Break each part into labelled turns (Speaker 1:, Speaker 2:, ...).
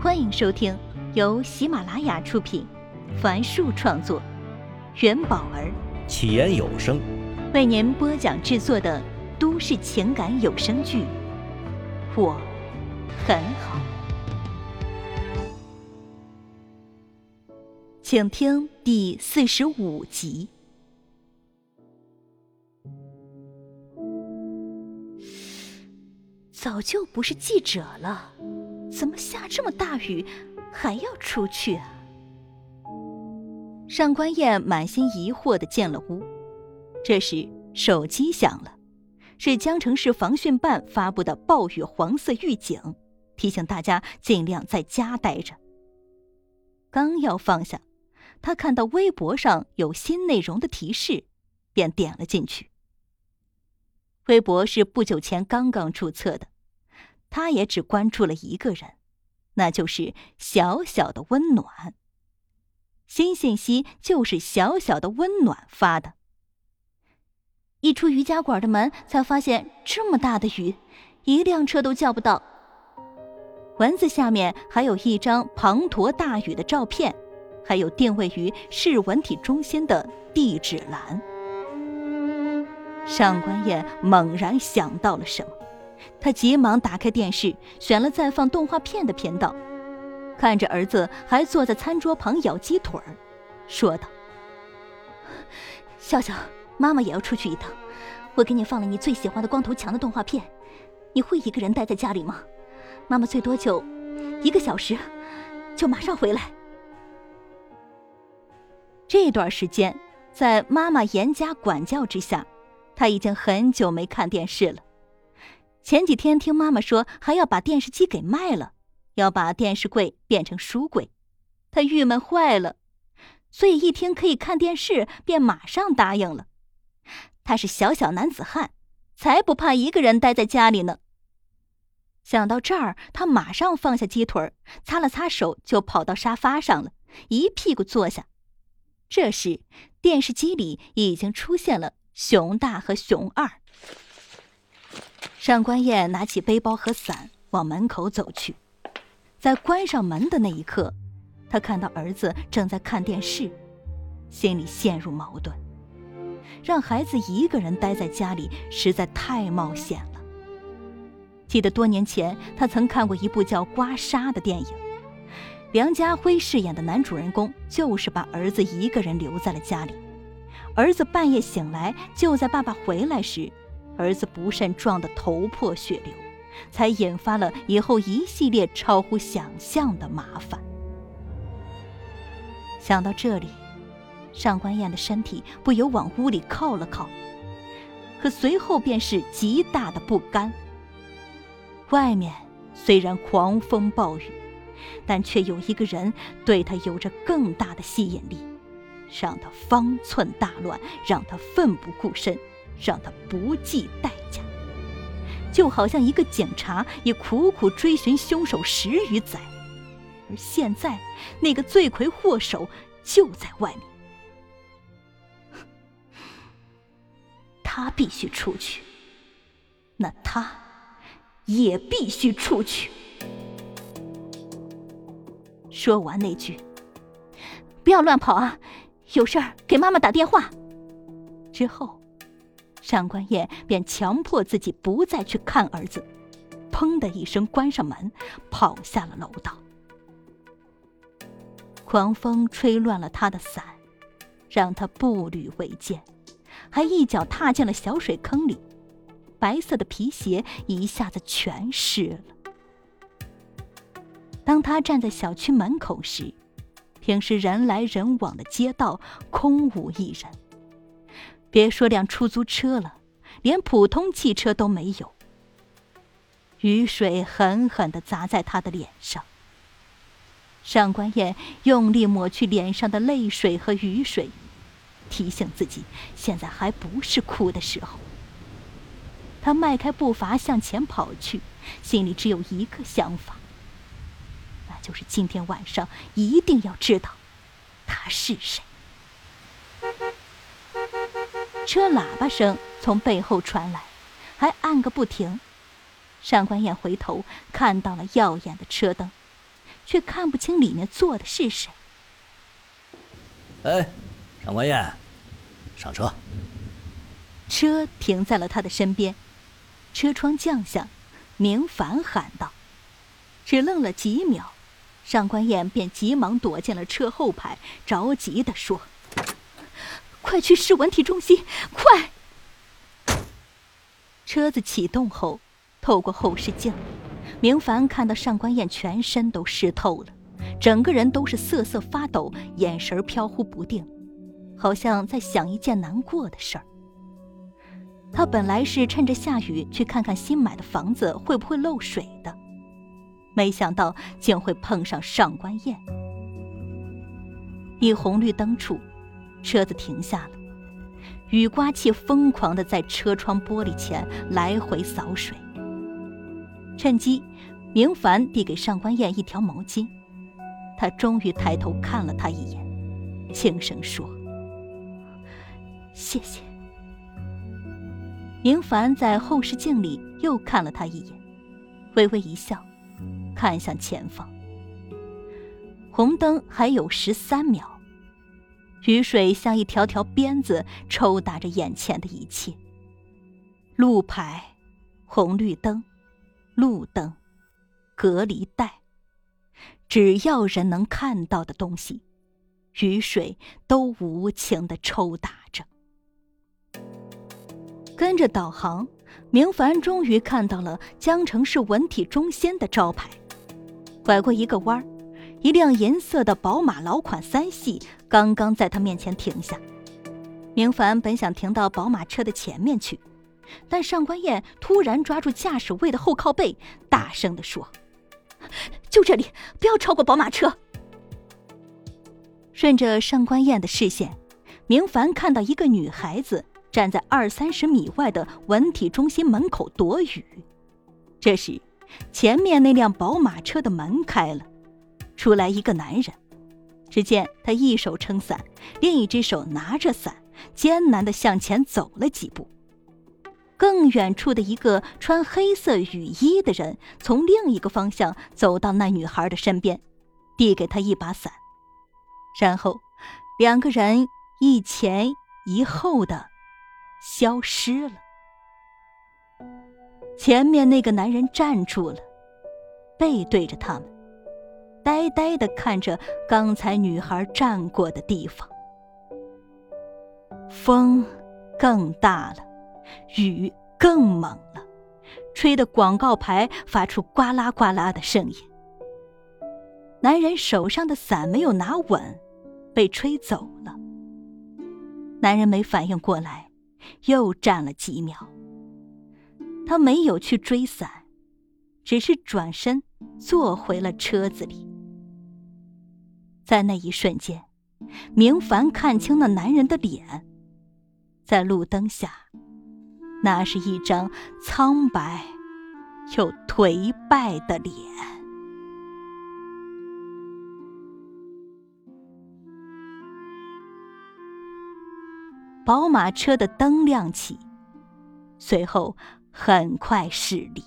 Speaker 1: 欢迎收听由喜马拉雅出品，凡树创作，元宝儿
Speaker 2: 起言有声
Speaker 1: 为您播讲制作的都市情感有声剧《我很好》，请听第四十五集。早就不是记者了。怎么下这么大雨，还要出去啊？上官燕满心疑惑的进了屋。这时手机响了，是江城市防汛办发布的暴雨黄色预警，提醒大家尽量在家待着。刚要放下，他看到微博上有新内容的提示，便点了进去。微博是不久前刚刚注册的。他也只关注了一个人，那就是小小的温暖。新信息就是小小的温暖发的。一出瑜伽馆的门，才发现这么大的雨，一辆车都叫不到。文字下面还有一张滂沱大雨的照片，还有定位于市文体中心的地址栏。上官燕猛然想到了什么。他急忙打开电视，选了在放动画片的频道，看着儿子还坐在餐桌旁咬鸡腿儿，说道：“笑笑，妈妈也要出去一趟，我给你放了你最喜欢的光头强的动画片，你会一个人待在家里吗？妈妈最多就一个小时，就马上回来。这段时间，在妈妈严加管教之下，他已经很久没看电视了。”前几天听妈妈说还要把电视机给卖了，要把电视柜变成书柜，他郁闷坏了，所以一听可以看电视，便马上答应了。他是小小男子汉，才不怕一个人待在家里呢。想到这儿，他马上放下鸡腿，擦了擦手，就跑到沙发上了，一屁股坐下。这时，电视机里已经出现了熊大和熊二。上官燕拿起背包和伞往门口走去，在关上门的那一刻，她看到儿子正在看电视，心里陷入矛盾。让孩子一个人待在家里实在太冒险了。记得多年前，他曾看过一部叫《刮痧》的电影，梁家辉饰演的男主人公就是把儿子一个人留在了家里。儿子半夜醒来，就在爸爸回来时。儿子不慎撞得头破血流，才引发了以后一系列超乎想象的麻烦。想到这里，上官燕的身体不由往屋里靠了靠，可随后便是极大的不甘。外面虽然狂风暴雨，但却有一个人对他有着更大的吸引力，让他方寸大乱，让他奋不顾身。让他不计代价，就好像一个警察也苦苦追寻凶手十余载，而现在那个罪魁祸首就在外面。他必须出去，那他也必须出去。说完那句“不要乱跑啊，有事儿给妈妈打电话”之后。上官燕便强迫自己不再去看儿子，砰的一声关上门，跑下了楼道。狂风吹乱了他的伞，让他步履维艰，还一脚踏进了小水坑里，白色的皮鞋一下子全湿了。当他站在小区门口时，平时人来人往的街道空无一人。别说辆出租车了，连普通汽车都没有。雨水狠狠的砸在他的脸上。上官燕用力抹去脸上的泪水和雨水，提醒自己现在还不是哭的时候。他迈开步伐向前跑去，心里只有一个想法，那就是今天晚上一定要知道他是谁。车喇叭声从背后传来，还按个不停。上官燕回头看到了耀眼的车灯，却看不清里面坐的是谁。
Speaker 2: 哎，上官燕，上车。
Speaker 1: 车停在了他的身边，车窗降下，明凡喊道：“只愣了几秒，上官燕便急忙躲进了车后排，着急地说：‘快去市文体中心，快！’车子启动后，透过后视镜，明凡看到上官燕全身都湿透了，整个人都是瑟瑟发抖，眼神飘忽不定，好像在想一件难过的事儿。他本来是趁着下雨去看看新买的房子会不会漏水的，没想到竟会碰上上官燕。一红绿灯处，车子停下了，雨刮器疯狂的在车窗玻璃前来回扫水。趁机，明凡递给上官燕一条毛巾，他终于抬头看了他一眼，轻声说：“谢谢。”明凡在后视镜里又看了他一眼，微微一笑，看向前方。红灯还有十三秒，雨水像一条条鞭子抽打着眼前的一切。路牌、红绿灯、路灯、隔离带，只要人能看到的东西，雨水都无情的抽打着。跟着导航，明凡终于看到了江城市文体中心的招牌。拐过一个弯儿，一辆银色的宝马老款三系刚刚在他面前停下。明凡本想停到宝马车的前面去，但上官燕突然抓住驾驶位的后靠背，大声地说：“就这里，不要超过宝马车。”顺着上官燕的视线，明凡看到一个女孩子。站在二三十米外的文体中心门口躲雨。这时，前面那辆宝马车的门开了，出来一个男人。只见他一手撑伞，另一只手拿着伞，艰难地向前走了几步。更远处的一个穿黑色雨衣的人从另一个方向走到那女孩的身边，递给她一把伞，然后两个人一前一后的。消失了。前面那个男人站住了，背对着他们，呆呆的看着刚才女孩站过的地方。风更大了，雨更猛了，吹得广告牌发出呱啦呱啦的声音。男人手上的伞没有拿稳，被吹走了。男人没反应过来。又站了几秒，他没有去追伞，只是转身坐回了车子里。在那一瞬间，明凡看清了男人的脸，在路灯下，那是一张苍白又颓败的脸。宝马车的灯亮起，随后很快驶离。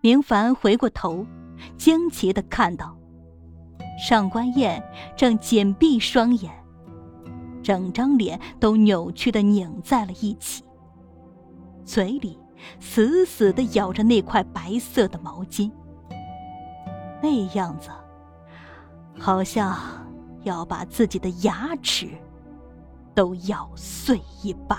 Speaker 1: 明凡回过头，惊奇的看到上官燕正紧闭双眼，整张脸都扭曲的拧在了一起，嘴里死死的咬着那块白色的毛巾，那样子好像要把自己的牙齿。都咬碎一般。